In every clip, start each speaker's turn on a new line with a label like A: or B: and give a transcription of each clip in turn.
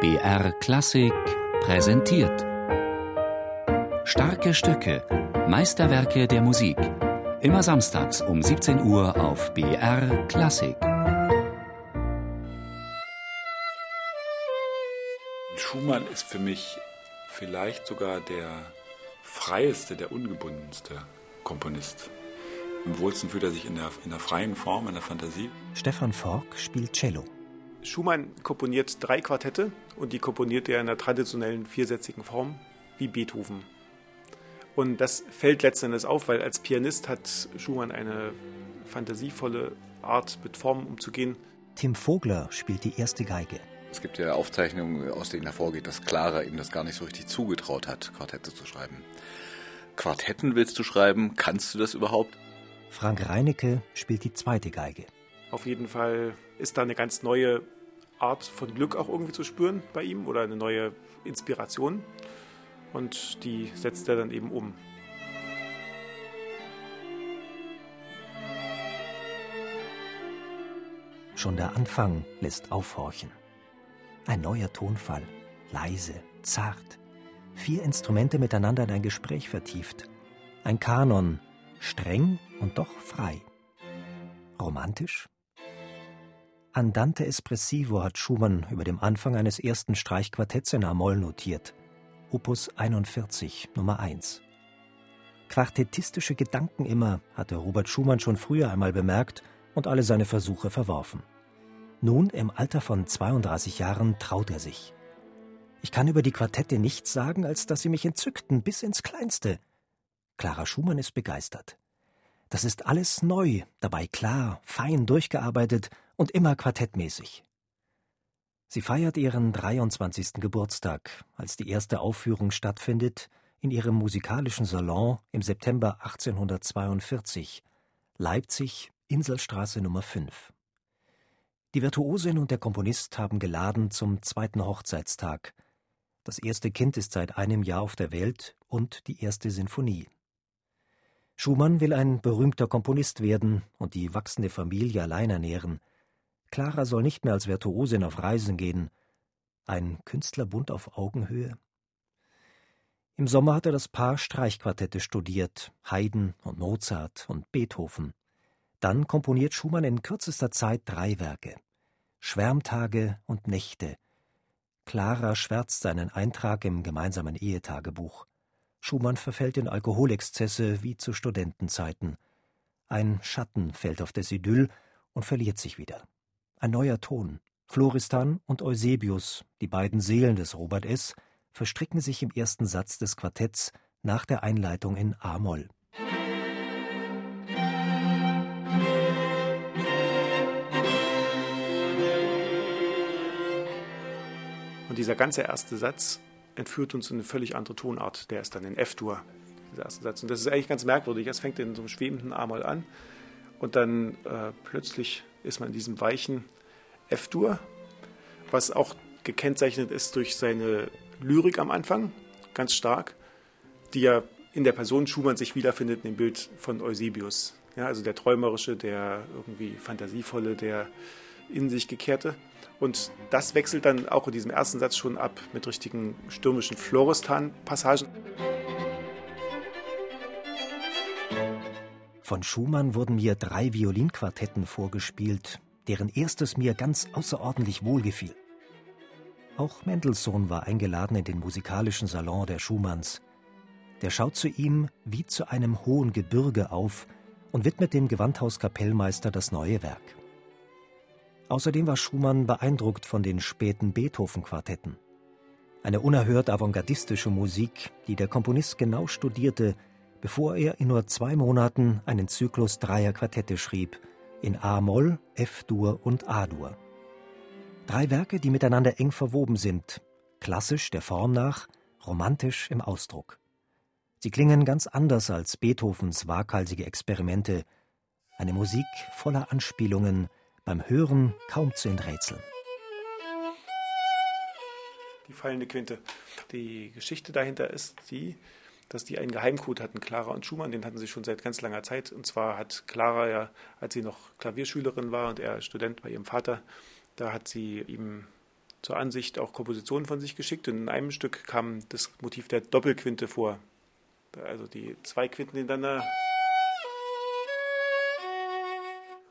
A: BR Klassik präsentiert. Starke Stücke, Meisterwerke der Musik. Immer samstags um 17 Uhr auf BR Klassik.
B: Schumann ist für mich vielleicht sogar der freieste, der ungebundenste Komponist. Am wohlsten fühlt er sich in der, in der freien Form, in der Fantasie.
C: Stefan Fork spielt Cello.
D: Schumann komponiert drei Quartette und die komponiert er in der traditionellen viersätzigen Form wie Beethoven. Und das fällt letztendlich auf, weil als Pianist hat Schumann eine fantasievolle Art, mit Formen umzugehen.
C: Tim Vogler spielt die erste Geige.
E: Es gibt ja Aufzeichnungen, aus denen hervorgeht, dass Clara ihm das gar nicht so richtig zugetraut hat, Quartette zu schreiben. Quartetten willst du schreiben? Kannst du das überhaupt?
C: Frank Reinecke spielt die zweite Geige.
D: Auf jeden Fall ist da eine ganz neue Art von Glück auch irgendwie zu spüren bei ihm oder eine neue Inspiration. Und die setzt er dann eben um.
C: Schon der Anfang lässt aufhorchen. Ein neuer Tonfall, leise, zart. Vier Instrumente miteinander in ein Gespräch vertieft. Ein Kanon, streng und doch frei. Romantisch? Andante espressivo hat Schumann über dem Anfang eines ersten Streichquartetts in A-Moll notiert. Opus 41, Nummer 1. Quartettistische Gedanken immer, hatte Robert Schumann schon früher einmal bemerkt und alle seine Versuche verworfen. Nun, im Alter von 32 Jahren, traut er sich. Ich kann über die Quartette nichts sagen, als dass sie mich entzückten bis ins Kleinste. Clara Schumann ist begeistert. Das ist alles neu, dabei klar, fein durchgearbeitet und immer quartettmäßig. Sie feiert ihren 23. Geburtstag, als die erste Aufführung stattfindet, in ihrem musikalischen Salon im September 1842, Leipzig, Inselstraße Nummer 5. Die Virtuosin und der Komponist haben geladen zum zweiten Hochzeitstag. Das erste Kind ist seit einem Jahr auf der Welt und die erste Sinfonie. Schumann will ein berühmter Komponist werden und die wachsende Familie allein ernähren. Clara soll nicht mehr als Virtuosin auf Reisen gehen. Ein Künstlerbund auf Augenhöhe? Im Sommer hat er das Paar Streichquartette studiert, Haydn und Mozart und Beethoven. Dann komponiert Schumann in kürzester Zeit drei Werke. Schwärmtage und Nächte. Clara schwärzt seinen Eintrag im gemeinsamen Ehetagebuch. Schumann verfällt in Alkoholexzesse wie zu Studentenzeiten. Ein Schatten fällt auf das Idyll und verliert sich wieder. Ein neuer Ton. Floristan und Eusebius, die beiden Seelen des Robert S., verstricken sich im ersten Satz des Quartetts nach der Einleitung in A-Moll.
D: Und dieser ganze erste Satz entführt uns in eine völlig andere Tonart. Der ist dann in F-Dur, dieser erste Satz. Und das ist eigentlich ganz merkwürdig. Es fängt in so einem schwebenden A-Moll an und dann äh, plötzlich ist man in diesem weichen F-Dur, was auch gekennzeichnet ist durch seine Lyrik am Anfang, ganz stark, die ja in der Person Schumann sich wiederfindet in dem Bild von Eusebius. Ja, also der Träumerische, der irgendwie Fantasievolle, der in sich gekehrte. Und das wechselt dann auch in diesem ersten Satz schon ab mit richtigen stürmischen Florestan-Passagen.
C: Von Schumann wurden mir drei Violinquartetten vorgespielt, deren erstes mir ganz außerordentlich wohlgefiel. Auch Mendelssohn war eingeladen in den musikalischen Salon der Schumanns. Der schaut zu ihm wie zu einem hohen Gebirge auf und widmet dem Gewandhauskapellmeister das neue Werk. Außerdem war Schumann beeindruckt von den späten Beethoven-Quartetten. Eine unerhört avantgardistische Musik, die der Komponist genau studierte, bevor er in nur zwei Monaten einen Zyklus dreier Quartette schrieb, in A-Moll, F-Dur und A-Dur. Drei Werke, die miteinander eng verwoben sind, klassisch der Form nach, romantisch im Ausdruck. Sie klingen ganz anders als Beethovens waghalsige Experimente, eine Musik voller Anspielungen, beim Hören kaum zu enträtseln.
D: Die fallende Quinte. Die Geschichte dahinter ist die, dass die einen Geheimcode hatten, Clara und Schumann, den hatten sie schon seit ganz langer Zeit. Und zwar hat Clara ja, als sie noch Klavierschülerin war und er Student bei ihrem Vater, da hat sie ihm zur Ansicht auch Kompositionen von sich geschickt und in einem Stück kam das Motiv der Doppelquinte vor. Also die zwei Quinten hintereinander.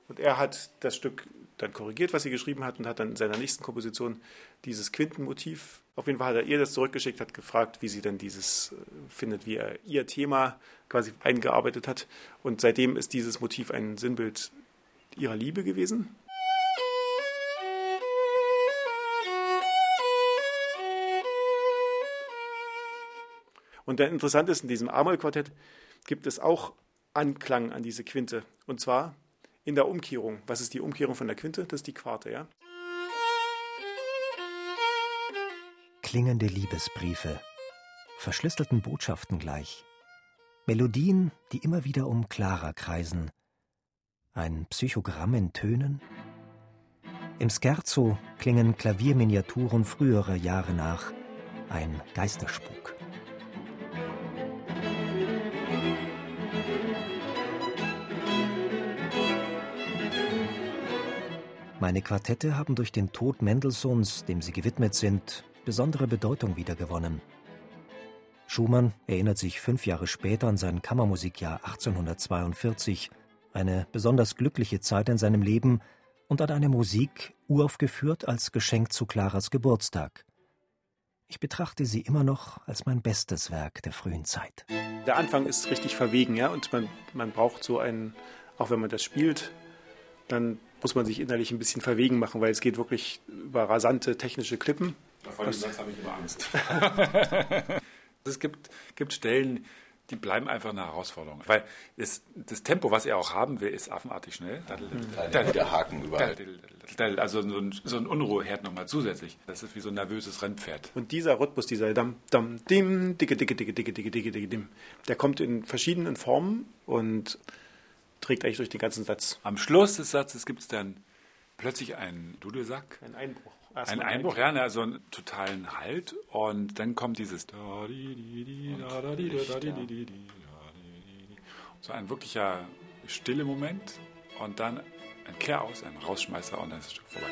D: Und er hat das Stück dann korrigiert, was sie geschrieben hat, und hat dann in seiner nächsten Komposition dieses Quintenmotiv, auf jeden Fall hat er ihr das zurückgeschickt, hat gefragt, wie sie denn dieses äh, findet, wie er ihr Thema quasi eingearbeitet hat. Und seitdem ist dieses Motiv ein Sinnbild ihrer Liebe gewesen. Und interessant ist, in diesem A-Moll-Quartett gibt es auch Anklang an diese Quinte. Und zwar in der Umkehrung. Was ist die Umkehrung von der Quinte? Das ist die Quarte, ja?
C: Klingende Liebesbriefe, verschlüsselten Botschaften gleich. Melodien, die immer wieder um Clara kreisen. Ein Psychogramm in Tönen? Im Scherzo klingen Klavierminiaturen früherer Jahre nach. Ein Geisterspuk. Meine Quartette haben durch den Tod Mendelssohns, dem sie gewidmet sind, besondere Bedeutung wiedergewonnen. Schumann erinnert sich fünf Jahre später an sein Kammermusikjahr 1842, eine besonders glückliche Zeit in seinem Leben und an eine Musik, uraufgeführt als Geschenk zu Claras Geburtstag. Ich betrachte sie immer noch als mein bestes Werk der frühen Zeit.
D: Der Anfang ist richtig verwegen, ja, und man, man braucht so einen, auch wenn man das spielt, dann muss man sich innerlich ein bisschen verwegen machen, weil es geht wirklich über rasante technische Klippen.
B: Vor dem Satz habe ich immer Angst. es gibt, gibt Stellen, die bleiben einfach eine Herausforderung. Weil das, das Tempo, was er auch haben will, ist affenartig schnell.
E: Der Haken überall.
B: Also so ein, so ein Unruheherd nochmal zusätzlich. Das ist wie so ein nervöses Rennpferd.
D: Und dieser Rhythmus, dieser Dam, Dam, Dim, dicke, dicke, dicke, dicke, dicke, dicke, dicke, Dim, der kommt in verschiedenen Formen und trägt eigentlich durch den ganzen Satz.
B: Am Schluss des Satzes gibt es dann plötzlich einen Dudelsack.
D: Ein Einbruch.
B: Ein Einbruch, ja, also einen totalen Halt. Und dann kommt dieses. So ein wirklicher stille Moment. Und dann ein Kehr aus, ein Rausschmeißer und dann ist das Stück vorbei.